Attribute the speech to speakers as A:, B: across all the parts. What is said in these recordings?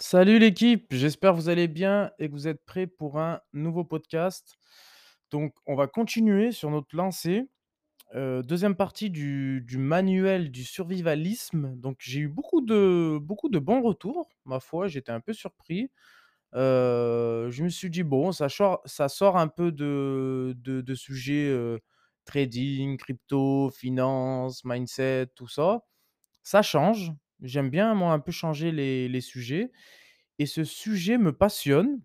A: Salut l'équipe, j'espère que vous allez bien et que vous êtes prêts pour un nouveau podcast. Donc, on va continuer sur notre lancée. Heu, 2e partie du du manuel du survivalisme. Donc, j'ai eu beaucoup de beaucoup de bons retours, ma foi, j'étais un peu surpris. Heu, je me suis dit: «Bon, ça chort ça sort un peu de de sujets, heu, trading, crypto, finance, mindset, tout ça. Ça change, j'aime bien moi un peu changer les les sujets et ce sujet me passionne»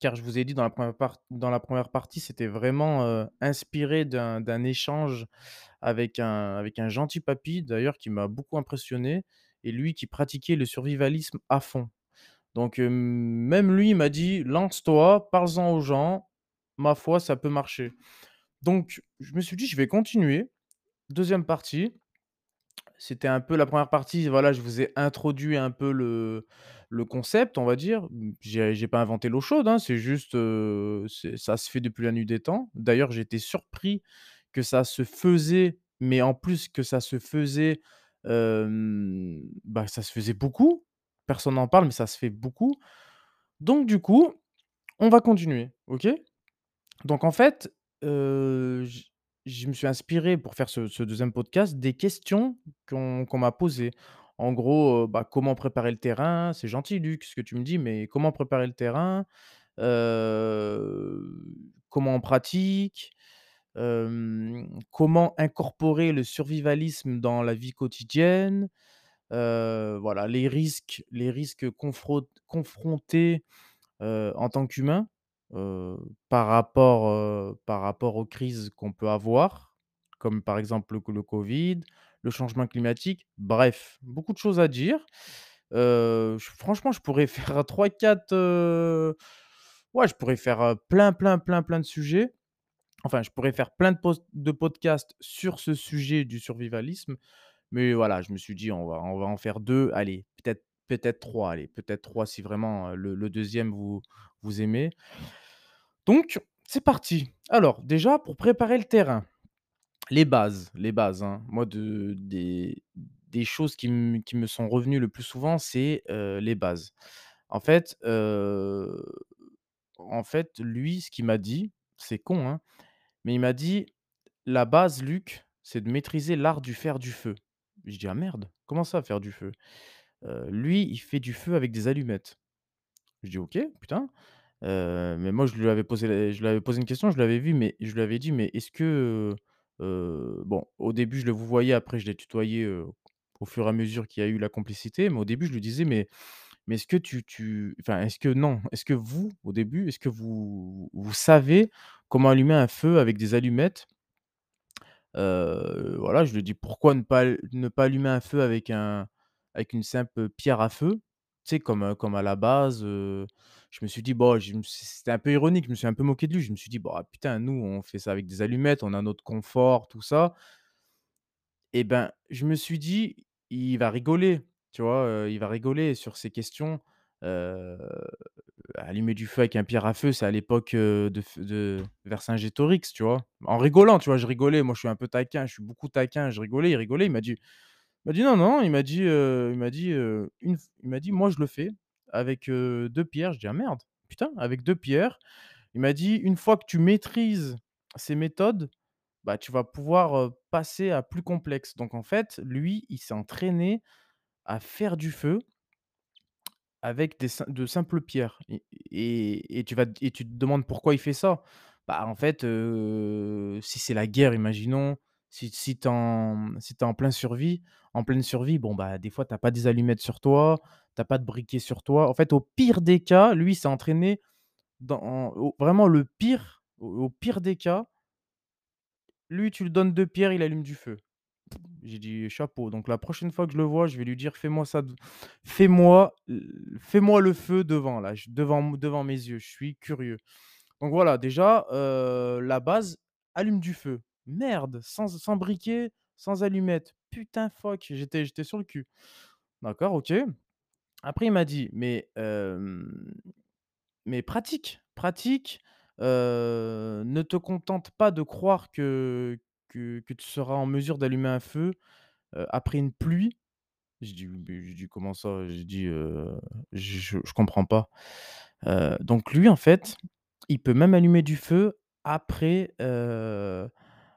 A: car je vous ai dit dans la première part dans la première partie, c'était vraiment, inspiré d'un échange avec un avec un gentil papy d'ailleurs qui m'a beaucoup impressionné et lui qui pratiquait le survivalisme à fond. Donc, même lui, il m'a dit: «Lance-toi, parles-en aux gens, ma foi, ça peut marcher». Donc, je me suis dit: «Je vais continuer». 2e partie. C'était un peu la première partie, voilà, je vous ai introduit un peu le le concept, on va dire. J'ai pas inventé l'eau chaude, hein, c'est juste, ça se fait depuis la nuit des temps. D'ailleurs, été surpris que ça se faisait, mais en plus que ça se faisait, bah, ça se faisait beaucoup. Personne n'en parle, mais ça se fait beaucoup. Donc du coup, on va continuer, OK? Donc en fait, je me suis inspiré pour faire ce 2e podcast des questions qu'on m'a posées. En gros, bah, comment préparer le terrain? C'est gentil Luc ce que tu me dis, mais comment préparer le terrain? Comment on pratique? Comment incorporer le survivalisme dans la vie quotidienne? Voilà, les risques les risques confront confrontés, en tant qu'humain, par rapport, par rapport aux crises qu'on peut avoir, comme par exemple le co le covid, le changement climatique. Bref, beaucoup de choses à dire. Franchement, je pourrais faire 3-4, heu, ouais, je pourrais faire, plein, plein, plein, plein de sujets. Enfin, je pourrais faire plein de post de podcasts sur ce sujet du survivalisme, mais voilà, je me suis dit: «On va on va en faire 2, allez, peut-être peut-être 3, allez, peut-être 3 si vraiment, le 2e vous vous aimez». Donc, c'est parti. Alors, déjà pour préparer le terrain, les bases les bases, hein. Moi de des choses qui me sont revenues le plus souvent, c'est, heu, les bases. En fait, heu, en fait, lui, ce qu'il m'a dit, c'est con, hein, mais il m'a dit: «La base Luc, c'est de maîtriser l'art du faire du feu». Je dis: «Ah merde, comment ça faire du feu?» heu, lui, il fait du feu avec des allumettes. Je dis: «OK, putain». Heu, mais moi je lui avais posé je lui avais posé une question, je l'avais vu, mais je lui avais dit: «Mais est-ce que, heu» bon, au début je le vouvoyais, après je l'ai tutoyé, heu, au fur et à mesure qu'il y a eu la complicité, mais au début je lui disais: «Mais mais est-ce que tu tu enfin, est-ce que non, est-ce que vous, au début, est-ce que vous vous savez comment allumer un feu avec des allumettes?» Voilà, je lui ai dit: «Pourquoi ne pas ne pas allumer un feu avec un avec une simple pierre à feu?» Sais comme, comme à la base, je me suis dit: «Bon», c'était un peu ironique, je me suis un peu moqué de lui. Je me suis dit: «Bah, putain, nous, on fait ça avec des allumettes, on a notre confort, tout ça». Et ben, je me suis dit: «Il va rigoler», tu vois? Il va rigoler sur ces questions. Allumer du feu avec un pierre à feu, c'est à l'époque, de f de tu vois? En rigolant, tu vois? Je rigolais, moi je suis un peu taquin, je suis beaucoup taquin, je rigolais, il rigolait, il m'a dit il m'a dit: «Non, non», il m'a dit, il m'a dit, «Moi je le fais avec, heu, 2 pierres». Je dis: «Ah merde, putain, avec 2 pierres». Il m'a dit: «Une fois que tu maîtrises ces méthodes, bah, tu vas pouvoir, passer à plus complexe». Donc en fait, lui, il s'est entraîné à faire du feu avec des de simples pierres et tu vas et tu te demandes pourquoi il fait ça? Bah, en fait, si c'est la guerre, imaginons, si si tu es en plein survie en pleine survie, bon, bah, des fois, tu as pas des allumettes sur toi, tu as pas de briquet sur toi. En fait, au pire des cas, lui, s'est entraîné dans vraiment le pire, au pire des cas lui, tu lui donnes 2 pierres, il allume du feu. J'ai dit: «Chapeau». Donc la prochaine fois que je le vois, je vais lui dire: «Fais-moi ça fais-moi fais-moi le feu devant là, devant devant mes yeux, je suis curieux». Donc voilà, déjà, heu, la base, allume du feu. Merde, sans sans briquet, sans allumettes. Putain fuck, j'étais sur le cul. D'accord, OK. Après il m'a dit: «Mais mais pratique, pratique, ne te contente pas de croire que que tu seras en mesure d'allumer un feu, après une pluie. Dit: «Beh», j'ai dit: «Comment ça?» dit, heu, je je je comprends pas. Donc lui, en fait, il peut même allumer du feu après,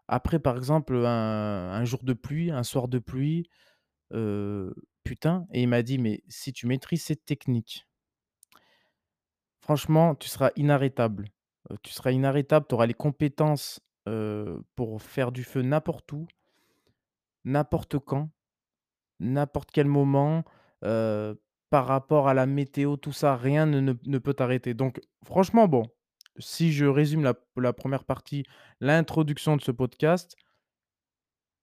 A: après par exemple, un jour de pluie, un soir de pluie, putain et il m'a dit: «Mais si tu maîtrises cette technique» «franchement, tu seras inarrêtable. Tu seras inarrêtable, tu auras les compétences, pour faire du feu n'importe où» «n'importe quand, n'importe quel moment, par rapport à la météo, tout ça, rien ne peut t'arrêter». Donc franchement, bon, si je résume la 1re partie, l'introduction de ce podcast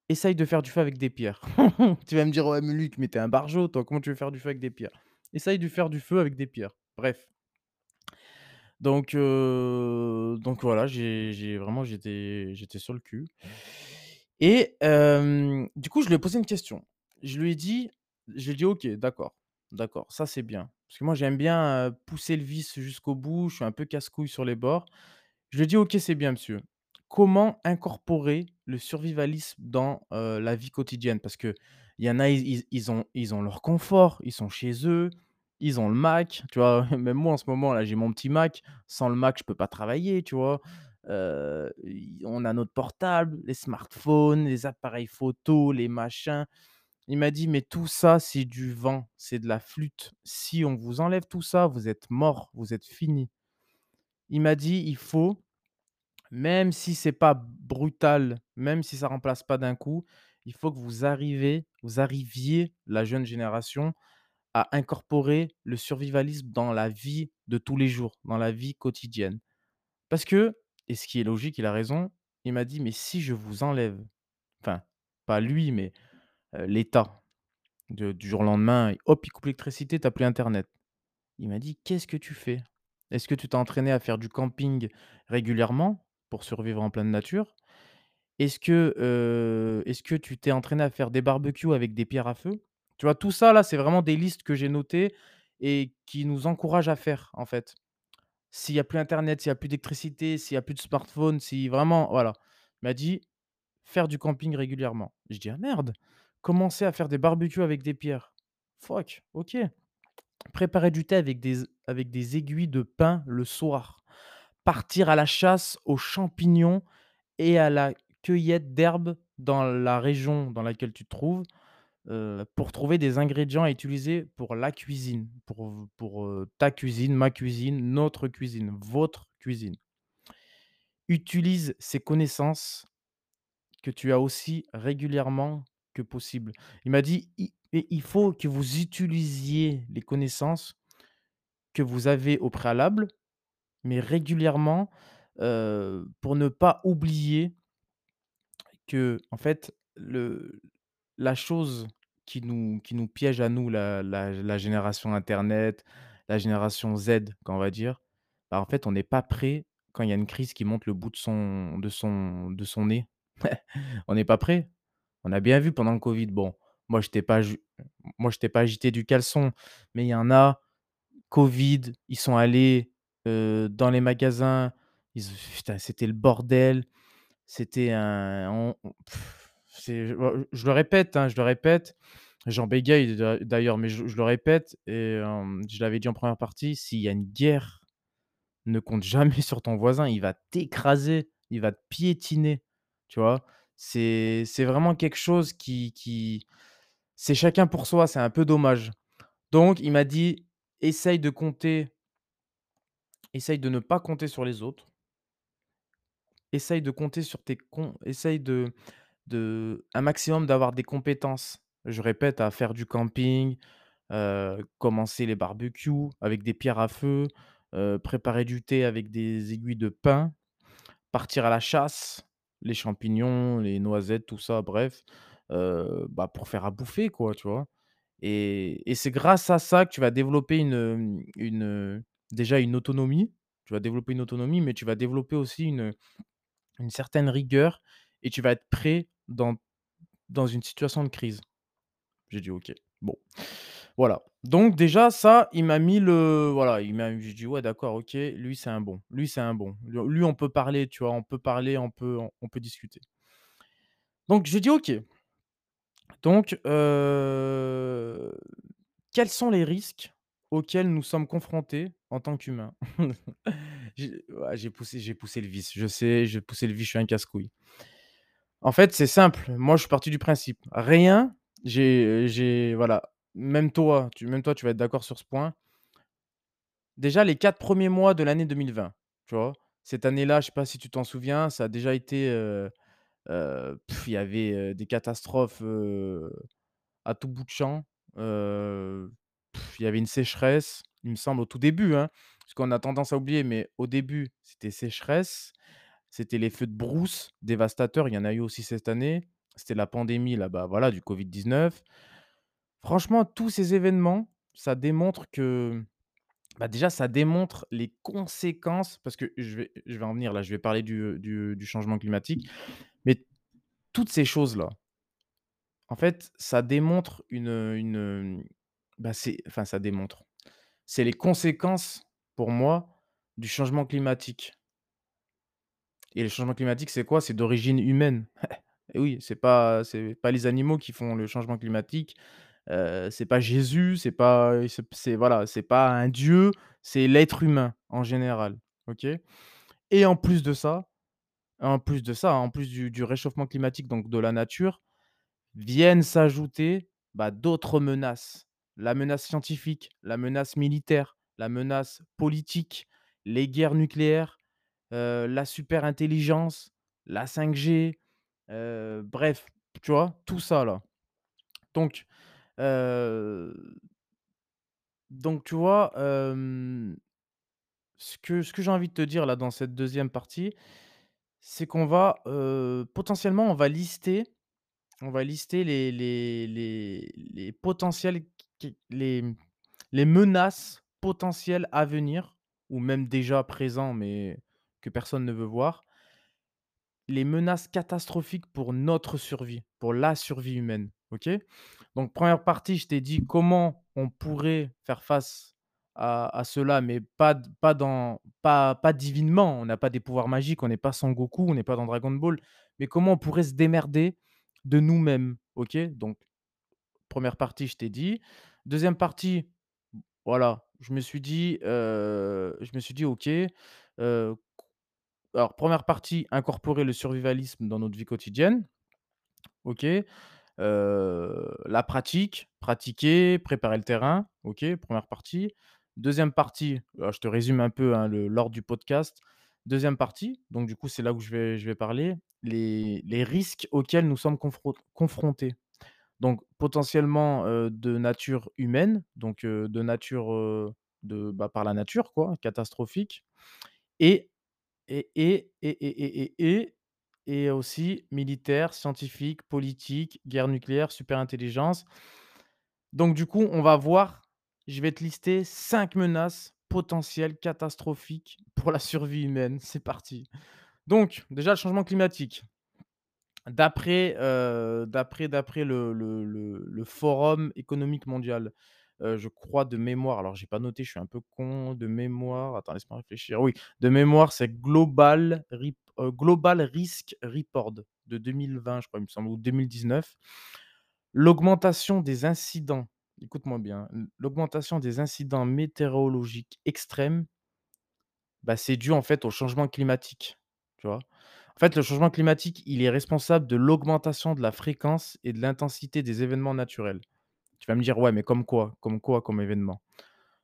A: essaye de faire du feu avec des pierres. Tu vas me dire: «Ouais, mais Luc, mais tu es un barjot, toi, comment tu veux faire du feu avec des pierres?» essaye de faire du feu avec des pierres. Bref. Donc heu, donc voilà, j'ai vraiment j'étais sur le cul et hem, du coup, je lui ai posé une question. Je lui ai dit je lui ai dit: «OK, d'accord, d'accord, ça, c'est bien». Parce que moi, j'aime bien, pousser le vice jusqu'au bout, je suis un peu casse-couille sur les bords. Je lui dit: «OK, c'est bien monsieur. Comment incorporer le survivalisme dans, la vie quotidienne?» parce qu'il y en a, ils ont ils ont leur confort, ils sont chez eux, ils ont le Mac, tu vois? Même moi, en ce moment, là, j'ai mon petit Mac. Sans le Mac, je peux pas travailler, tu vois? On a notre portable, les smartphones, les appareils photo, les machins. Il m'a dit: «Mais tout ça, c'est du vent, c'est de la flûte. Si on vous enlève tout ça, vous êtes morts, vous êtes finis». Il m'a dit: «Il faut, même si c'est pas brutal, même si ça remplace pas d'un coup, il faut que vous arrivez vous arriviez, la jeune génération, à incorporer le survivalisme dans la vie de tous les jours, dans la vie quotidienne». Parce que et ce qui est logique, il a raison, il m'a dit: «Mais si je vous enlève» enfin, pas lui, mais heu, l'État, du jour au lendemain, hop, il coupe l'électricité, tu as plus internet. Il m'a dit: «Qu'est-ce que tu fais? Est-ce que tu t'es entraîné à faire du camping régulièrement pour survivre en pleine nature? Est-ce que, heu, est-ce que tu t'es entraîné à faire des barbecues avec des pierres à feu?» tu vois? Tout ça là, c'est vraiment des listes que j'ai notées et qui nous encouragent à faire, en fait. S'il y a plus internet, s'il y a plus d'électricité, s'il y a plus de smartphone, si vraiment voilà. Il m'a dit: «Faire du camping régulièrement». Je dis: «Ah merde! Commencer à faire des barbecues avec des pierres. Fuck, OK. Préparer du thé avec des aiguilles de pin le soir. Partir à la chasse aux champignons et à la cueillette d'herbes dans la région dans laquelle tu te trouves, heu, pour trouver des ingrédients à utiliser pour la cuisine, pour heu, ta cuisine, ma cuisine, notre cuisine, votre cuisine. Utilise ces connaissances que tu as aussi régulièrement que possible». Il m'a dit: «I et il faut que vous utilisiez les connaissances que vous avez au préalable, mais régulièrement, pour ne pas oublier» «qu'en fait, le la chose qui nous qui nous piège à nous, la la la génération internet, la génération Z, qu'on va dire, bah, en fait, on n'est pas prêt quand il y a une crise qui monte le bout de son de son de son nez. On n'est pas prêt. On a bien vu pendant le covid, bon, moi, pas m moi, j'étais pas agité du caleçon, mais il y en a, covid, ils sont allés, dans les magasins, c'était le bordel, c'était un je oh, je le répète, hein, je le répète, j'en bégaye d'a d'ailleurs, mais je je le répète et je l'avais dit en 1re partie: «S'il y a une guerre, ne compte jamais sur ton voisin, il va t'écraser, il va te piétiner». Tu vois? C'est vraiment quelque chose qui qui c'est chacun pour soi, c'est un peu dommage. Donc il m'a dit: «Essaye de compter» «essaye de ne pas compter sur les autres» «essaye de compter sur tes essaye de de un maximum d'avoir des compétences». Je répète, à faire du camping, heu, commencer les barbecues avec des pierres à feu, heu, préparer du thé avec des aiguilles de pin, partir à la chasse, les champignons, les noisettes, tout ça, bref, heu, bah, pour faire à bouffer, quoi, tu vois? Et et c'est grâce à ça que tu vas développer une, une, déjà une autonomie. Tu vas développer une autonomie, mais tu vas développer aussi une une certaine rigueur et tu vas être prêt dans dans une situation de crise. J'ai dit: «OK». Bon, voilà. Donc déjà ça, il m'a mis le voilà, il m'a j'ai dit: «Ouais, d'accord, OK, lui, c'est un bon, lui, c'est un bon. Lui on peut parler, tu vois? On peut parler, on peut on peut discuter». Donc j'ai dit: «OK». Donc, heu, quels sont les risques auxquels nous sommes confrontés en tant qu'humains? J'ai poussé j'ai poussé le vice. Je sais, j'ai poussé le vice, je suis un casse-couille. En fait, c'est simple. Moi, je suis parti du principe, rien j'ai voilà, même toi, tu même toi, tu vas être d'accord sur ce point. Déjà les 4 premiers mois de l'année 2020, tu vois? Cette année-là, je sais pas si tu t'en souviens, ça a déjà été, heu heu, il y avait, des catastrophes, à tout bout de champ. Il y avait une sécheresse, il me semble au tout début, hein, parce qu'on a tendance à oublier, mais au début, c'était sécheresse, c'était les feux de brousse dévastateurs, il y en a eu aussi cette année. C'était la pandémie là, bah, voilà, du covid-19. Franchement, tous ces événements, ça démontre que bah, déjà, ça démontre les conséquences parce que je vais en venir là, je vais parler du, changement climatique, mais toutes ces choses-là, en fait, ça démontre une, une, bah, enfin ça démontre, c'est les conséquences pour moi du changement climatique et le changement climatique, c'est quoi? C'est d'origine humaine. Et oui, c'est pas pas les animaux qui font le changement climatique, heu, c'est pas Jésus, c'est pas c'est voilà, c'est pas un dieu, c'est l'être humain en général, OK? Et en plus de ça en plus de ça, en plus du réchauffement climatique, donc de la nature, viennent s'ajouter, bah, d'autres menaces. La menace scientifique, la menace militaire, la menace politique, les guerres nucléaires, heu, la superintelligence, la 5G, heu, bref, tu vois? Tout ça là. Donc, donc tu vois, ce que ce que j'ai envie de te dire là dans cette deuxième partie, c'est qu'on va, potentiellement on va lister on va lister les les les les potentiels les, les menaces potentielles à venir ou même déjà présents mais que personne ne veut voir. Les menaces catastrophiques pour notre survie, pour la survie humaine, OK? Donc première partie, je t'ai dit comment on pourrait faire face à cela, mais pas pas dans pas pas divinement. On n'a pas des pouvoirs magiques, on n'est pas Sangoku, on n'est pas dans Dragon Ball, mais comment on pourrait se démerder de nous-mêmes, OK? Donc première partie, je t'ai dit. Deuxième partie, voilà, je me suis dit, je me suis dit: «OK, alors première partie, incorporer le survivalisme dans notre vie quotidienne, OK? La pratique, pratiquer, préparer le terrain, OK, Première partie. Deuxième partie, alors je te résume un peu, hein, l'ordre du podcast. Deuxième partie, donc du coup, c'est là où je vais parler, les risques auxquels nous sommes confron confrontés. Donc potentiellement, de nature humaine, donc de nature, bah, par la nature quoi, catastrophique et et et et et et et et aussi militaire, scientifique, politique, guerre nucléaire, superintelligence. Donc du coup, on va voir, je vais te lister 5 menaces potentielles catastrophiques pour la survie humaine. C'est parti. Donc déjà le changement climatique. D'après, d'après le le le Forum économique mondial, heu, je crois de mémoire, alors j'ai pas noté, je suis un peu con, de mémoire, attends laisse-moi réfléchir. Oui, de mémoire, c'est Global Global Risk Report de 2020, je crois, il me semble, ou 2019. L'augmentation des incidents, écoute-moi bien, l l'augmentation des incidents météorologiques extrêmes bah, c'est dû en fait au changement climatique, tu vois? En fait, le changement climatique, il est responsable de l'augmentation de la fréquence et de l'intensité des événements naturels. Tu vas me dire: «Ouais, mais comme quoi? Comme quoi comme événement?»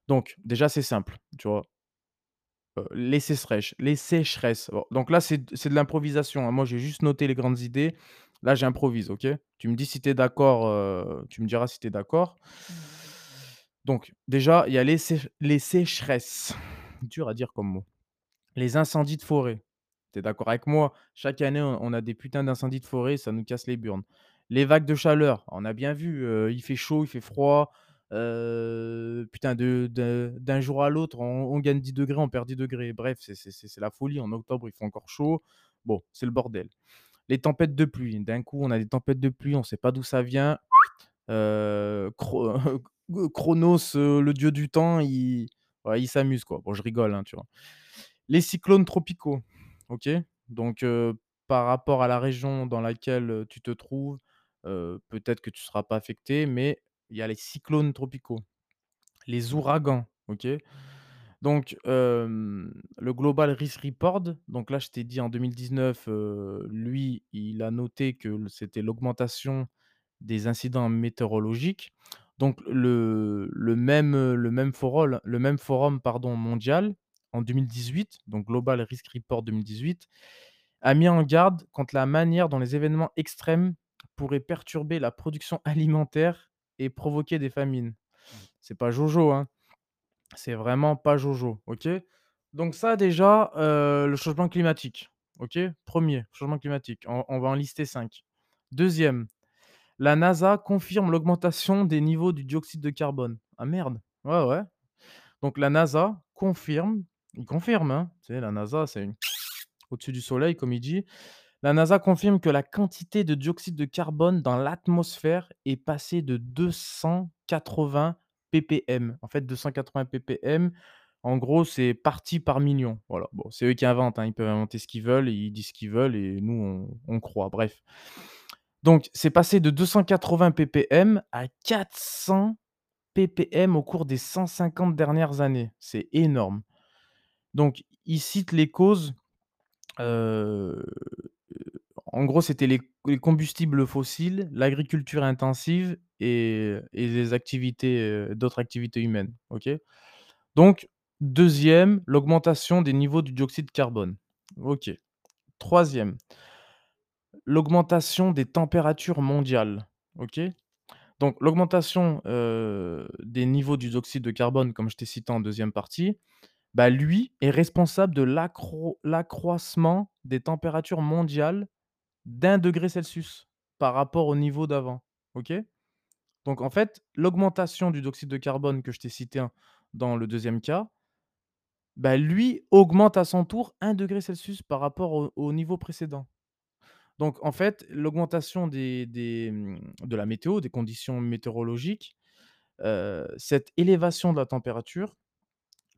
A: donc déjà, c'est simple, tu vois? Les sécheresses les sécheresses. Donc là, c'est de l'improvisation, hein. Moi, j'ai juste noté les grandes idées. Là, j'improvise, OK? Tu me dis si d'accord, tu me diras si tu es d'accord. Donc déjà, il y a les sé les sécheresses. Dur à dire comme mot. Les incendies de forêt. Tu es d'accord avec moi? Chaque année, on a des putains d'incendies de forêt, ça nous casse les burnes. Les vagues de chaleur, on a bien vu, il fait chaud, il fait froid, heu, putain de de d'un jour à l'autre, on gagne 10 degrés, on perd 10 degrés. Bref, c'est la folie. En octobre, il fait encore chaud. Bon, c'est le bordel. Les tempêtes de pluie, d'un coup, on a des tempêtes de pluie, on ne sait pas d'où ça vient. Chro Chronos, heu, le dieu du temps, il il s'amuse, quoi. Bon, je rigole, hein, tu vois? Les cyclones tropicaux, OK? Donc par rapport à la région dans laquelle, tu te trouves, peut-être que tu seras pas affecté, mais il y a les cyclones tropicaux, les ouragans, OK? Donc, le Global Risk Report, donc là, je t'ai dit en 2019, heu, lui, il a noté que c'était l'augmentation des incidents météorologiques. Donc le le même, le même forol le même forum, pardon, mondial, en 2018, donc Global Risk Report 2018, a mis en garde contre la manière dont les événements extrêmes pourraient perturber la production alimentaire et provoquer des famines. C'est pas jojo, hein. C'est vraiment pas jojo, OK? Donc ça déjà, heu, le changement climatique, OK? 1er, changement climatique, on on va en lister 5. 2e, la NASA confirme l'augmentation des niveaux du dioxyde de carbone. Ah merde! Ouais, ouais. Donc la NASA confirme, il confirme, hein, tu sais la NASA c'est une au-dessus du soleil comme il dit. La NASA confirme que la quantité de dioxyde de carbone dans l'atmosphère est passée de 280 ppm. En fait 280 ppm, en gros, c'est parties par million. Voilà, bon, c'est eux qui inventent, hein, ils peuvent inventer ce qu'ils veulent, ils disent ce qu'ils veulent et nous on croit, bref. Donc c'est passé de 280 ppm à 400 ppm au cours des 150 dernières années. C'est énorme. Donc il cite les causes, heu, en gros, c'était les les combustibles fossiles, l'agriculture intensive et les activités, heu, d'autres activités humaines? Donc 2e, l'augmentation des niveaux du dioxyde de carbone. 3e l'augmentation des températures mondiales? Donc l'augmentation, heu, des niveaux du dioxyde de carbone, comme je t'ai cité en 2e partie, bah, lui est responsable de l'accro l'accroissement des températures mondiales d'1 degré Celsius par rapport au niveau d'avant, OK? Donc en fait, l'augmentation du dioxyde de carbone que je t'ai cité dans le 2e cas bah, lui augmente à son tour 1 degré Celsius par rapport au au niveau précédent. Donc en fait, l'augmentation des des, mmh, de la météo, des conditions météorologiques, cette élévation de la température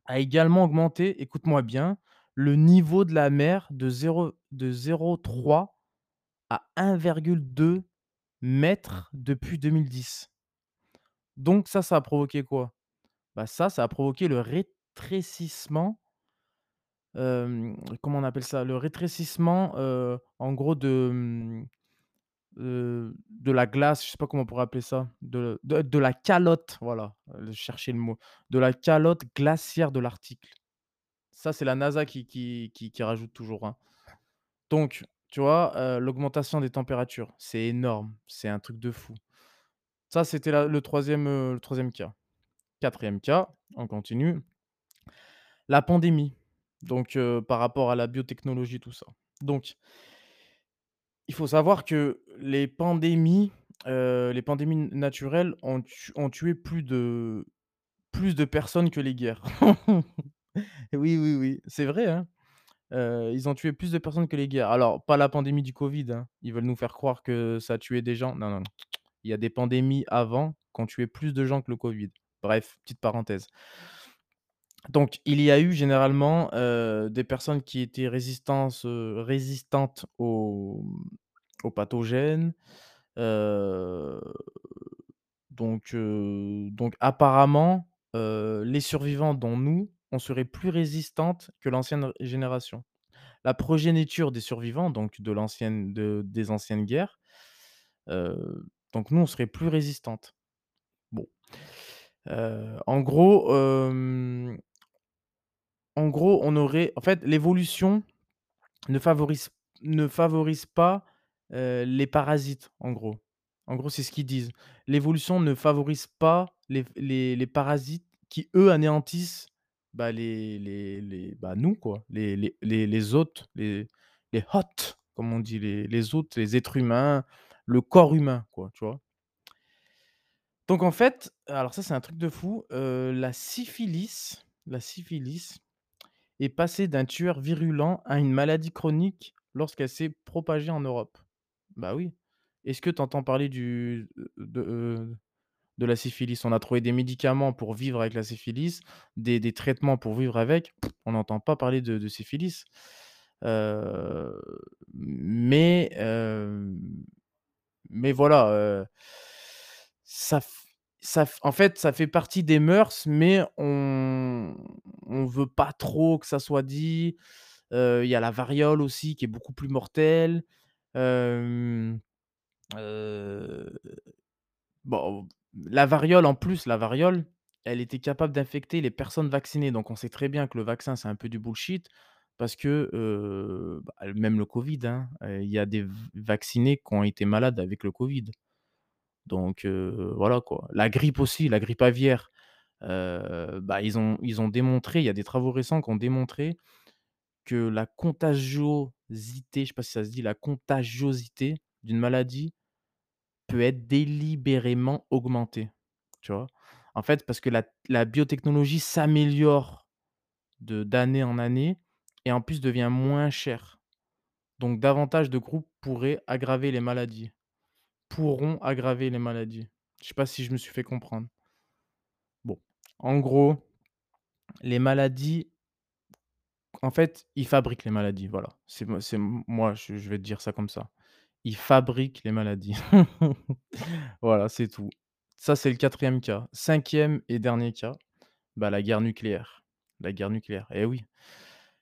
A: a également augmenté, écoute-moi bien, le niveau de la mer de 0 de 0,3 à 1,2 mètres depuis 2010. Donc ça, ça a provoqué quoi? Bah, ça, ça a provoqué le rétrécissement comment on appelle ça? Le rétrécissement, en gros de, mmh, heu, de la glace, je sais pas comment on pourrait appeler ça, de de de la calotte, voilà, je le mot, de la calotte glaciaire de l'Arctique. Ça, c'est la NASA qui qui qui qui rajoute toujours, hein. Donc, tu vois, l'augmentation des températures, c'est énorme, c'est un truc de fou. Ça, c'était le 3e, heu, le 3e cas. 4e cas, on continue. La pandémie, donc par rapport à la biotechnologie, tout ça. Donc il faut savoir que les pandémies, les pandémies naturelles ont ont tué plus de plus de personnes que les guerres. Oui, oui, oui, c'est vrai, hein. Heu, ils ont tué plus de personnes que les guerres. Alors, pas la pandémie du covid, hein, ils veulent nous faire croire que ça a tué des gens. Non, non, non. Il y a des pandémies avant qui ont tué plus de gens que le covid. Bref, petite parenthèse. Donc il y a eu généralement, heu, des personnes qui étaient heu, résistantes aux, aux pathogènes, donc donc apparemment, les survivants dont nous, on serait plus résistantes que l'ancienne génération. La progéniture des survivants, donc de l'ancienne de des anciennes guerres, donc nous, on serait plus résistantes. Bon, en gros, en gros, on aurait en fait, l'évolution ne favorise pas, les parasites, en gros. En gros, c'est ce qu'ils disent. L'évolution ne favorise pas les les parasites qui, eux, anéantissent, bah, les les les bah, nous, les hôtes, les les hosts, comme on dit, les les hôtes, les êtres humains, le corps humain, quoi, tu vois? Donc en fait, alors ça, c'est un truc de fou, heu, la syphilis la syphilis est passée d'un tueur virulent à une maladie chronique lorsqu'elle s'est propagée en Europe. Bah, oui. Est-ce que tu entends parler du heu, de la syphilis? On a trouvé des médicaments pour vivre avec la syphilis, des des traitements pour vivre avec, on n'entend pas parler de syphilis. Heu, mais hem mais voilà, heu, ça ça en fait, ça fait partie des mœurs, mais on on veut pas trop que ça soit dit. Il y a la variole aussi qui est beaucoup plus mortelle. Bon, la variole en plus, la variole, elle était capable d'infecter les personnes vaccinées. Donc on sait très bien que le vaccin, c'est un peu du bullshit parce que, bah, même le covid, hein, il y a des vaccinés qui ont été malades avec le covid. Donc voilà quoi. La grippe aussi, la grippe aviaire, bah, ils ont ils ont démontré, il y a des travaux récents qui ont démontré que la contagiosité, je sais pas si ça se dit, la contagiosité d'une maladie peut être délibérément augmentée, tu vois? En fait, parce que la biotechnologie s'améliore d'année en année et en plus devient moins chère. Donc davantage de groupes pourraient aggraver les maladies, pourront aggraver les maladies. Je sais pas si je me suis fait comprendre? Bon, en gros, les maladies en fait, ils fabriquent les maladies, voilà. C'est moi, je je vais te dire ça comme ça. Ils fabriquent les maladies. Voilà, c'est tout. Ça, c'est le quatrième cas. Cinquième et dernier cas, bah, la guerre nucléaire. La guerre nucléaire, eh oui.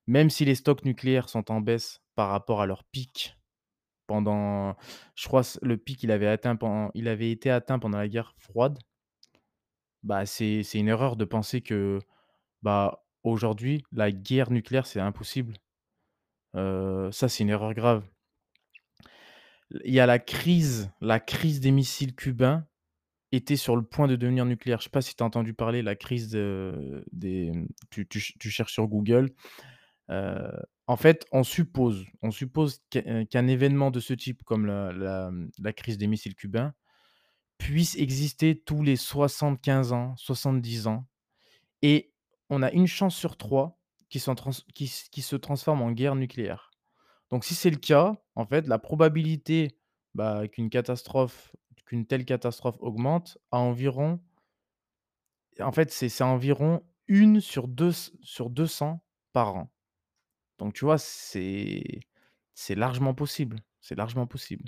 A: Même si les stocks nucléaires sont en baisse par rapport à leur pic pendant je crois le pic, il avait atteint il avait été atteint pendant la guerre froide. Bah, c'est une erreur de penser que, bah, aujourd'hui, la guerre nucléaire, c'est impossible. Heu, ça, c'est une erreur grave. Il y a la crise la crise des missiles cubains était sur le point de devenir nucléaire. Je sais pas si tu as entendu parler, la crise de des, tu tu tu cherches sur Google. Heu, en fait, on suppose on suppose qu'un qu'un événement de ce type comme la crise des missiles cubains puisse exister tous les 75 ans, 70 ans et on a une chance sur 3 qui qui se transforme en guerre nucléaire. Donc si c'est le cas, en fait, la probabilité, bah, qu'une catastrophe qu'une telle catastrophe augmente à environ en fait, c'est environ 1 sur deux sur 200 par an. Donc tu vois, c'est largement possible, c'est largement possible.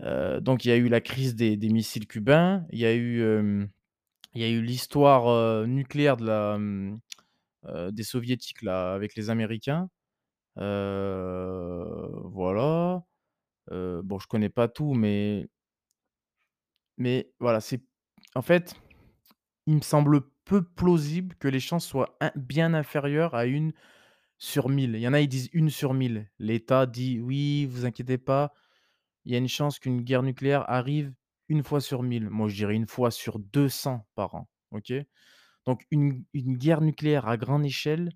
A: Heu, donc il y a eu la crise des missiles cubains, il y a eu, l'histoire, nucléaire des soviétiques avec les Américains. Heu, voilà, heu, bon, je connais pas tout, mais mais voilà, c'est en fait, il me semble peu plausible que les chances soient bien inférieures à 1 sur 1000. Il y en a, ils disent 1 sur 1000. L'État dit: «Oui, vous inquiétez pas, il y a une chance qu'une guerre nucléaire arrive 1 fois sur 1000». Moi, je dirais 1 fois sur 200 par an, OK? Donc une une guerre nucléaire à grande échelle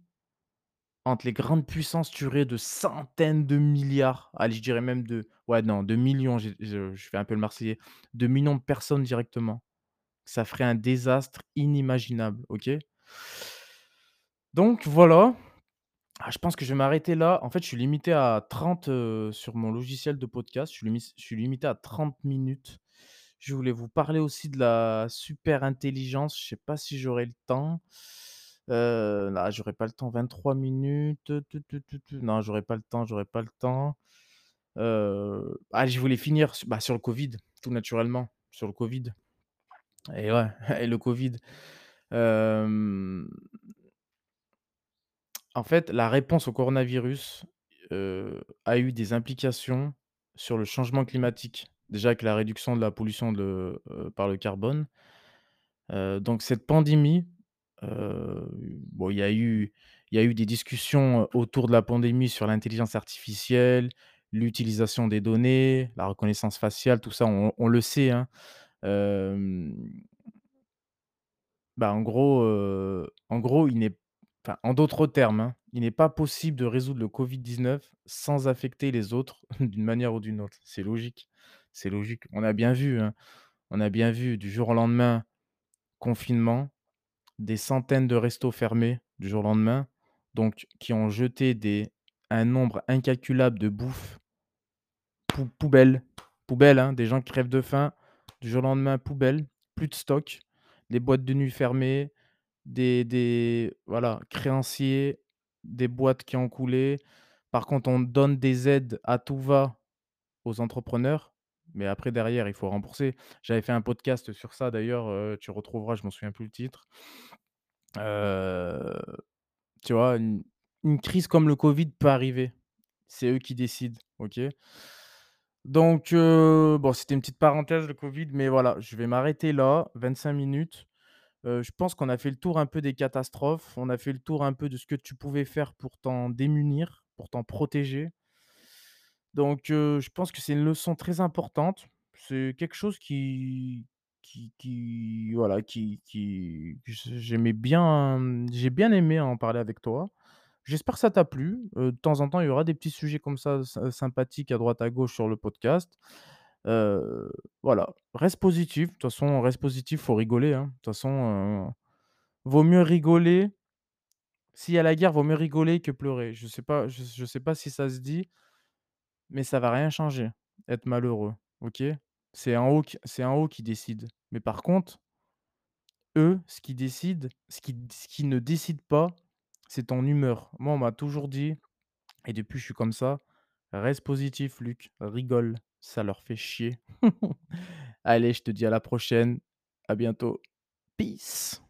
A: entre les grandes puissances tueraient de centaines de milliards, allez, je dirais même de ouais, non, de millions, je fais un peu le marseillais, de millions de personnes directement. Ça ferait un désastre inimaginable, OK? Donc voilà, ah, je pense que je vais m'arrêter là. En fait, je suis limité à 30, heu, sur mon logiciel de podcast, je suis limité à 30 minutes. Je voulais vous parler aussi de la super intelligence, je sais pas si j'aurai le temps. Heu, là, j'aurai pas le temps, 23 minutes, non, j'aurai pas le temps, j'aurai pas le temps. Heu, ah, je voulais finir bah, sur le covid, tout naturellement, sur le covid. Et ouais et le covid. En fait, la réponse au coronavirus, a eu des implications sur le changement climatique. Déjà avec la réduction de la pollution par le carbone. Donc cette pandémie, bon, il y a eu il y a eu des discussions, autour de la pandémie sur l'intelligence artificielle, l'utilisation des données, la reconnaissance faciale, tout ça, on le sait, hein. Bah, en gros, en gros, il n'est en d'autres termes, hein, il n'est pas possible de résoudre le covid-19 sans affecter les autres d'une manière ou d'une autre. C'est logique, c'est logique. On a bien vu, hein, on a bien vu du jour au lendemain, confinement, des centaines de restos fermés du jour au lendemain, donc qui ont jeté des un nombre incalculable de bouffe pou poubelle, poubelle, hein, des gens qui crèvent de faim, du jour au lendemain, poubelle, plus de stock, les boîtes de nuit fermées, des des voilà, créanciers, des boîtes qui ont coulé. Par contre, on donne des aides à tout va aux entrepreneurs, mais après derrière, il faut rembourser. J'avais fait un podcast sur ça d'ailleurs, heu, tu retrouveras, je m'en souviens plus le titre. Tu vois? Une crise comme le covid peut arriver. C'est eux qui décident, OK? Donc bon, c'était une petite parenthèse le covid, mais voilà, je vais m'arrêter là, 25 minutes. Je pense qu'on a fait le tour un peu des catastrophes, on a fait le tour un peu de ce que tu pouvais faire pour t'en démunir, pour t'en protéger. Donc je pense que c'est une leçon très importante. C'est quelque chose qui qui voilà, qui qui j'aimais bien, mmh, j'ai bien aimé en parler avec toi. J'espère que ça t'a plu. De temps en temps, il y aura des petits sujets comme ça sy sympathiques à droite à gauche sur le podcast. Voilà, reste positif. De toute façon, reste positif, faut rigoler, hein. De toute façon, vaut mieux rigoler s'il y a la guerre, vaut mieux rigoler que pleurer. Je sais je sais pas si ça se dit, mais ça va rien changer, être malheureux, OK? C'est en haut c'est en haut qui décide. Mais par contre, eux, ce qui décide, ce qui ce qui ne décide pas, c'est ton humeur. Moi, on m'a toujours dit et depuis je suis comme ça: «Reste positif Luc, rigole, ça leur fait chier». Allez, je te dis à la prochaine, à bientôt. Peace.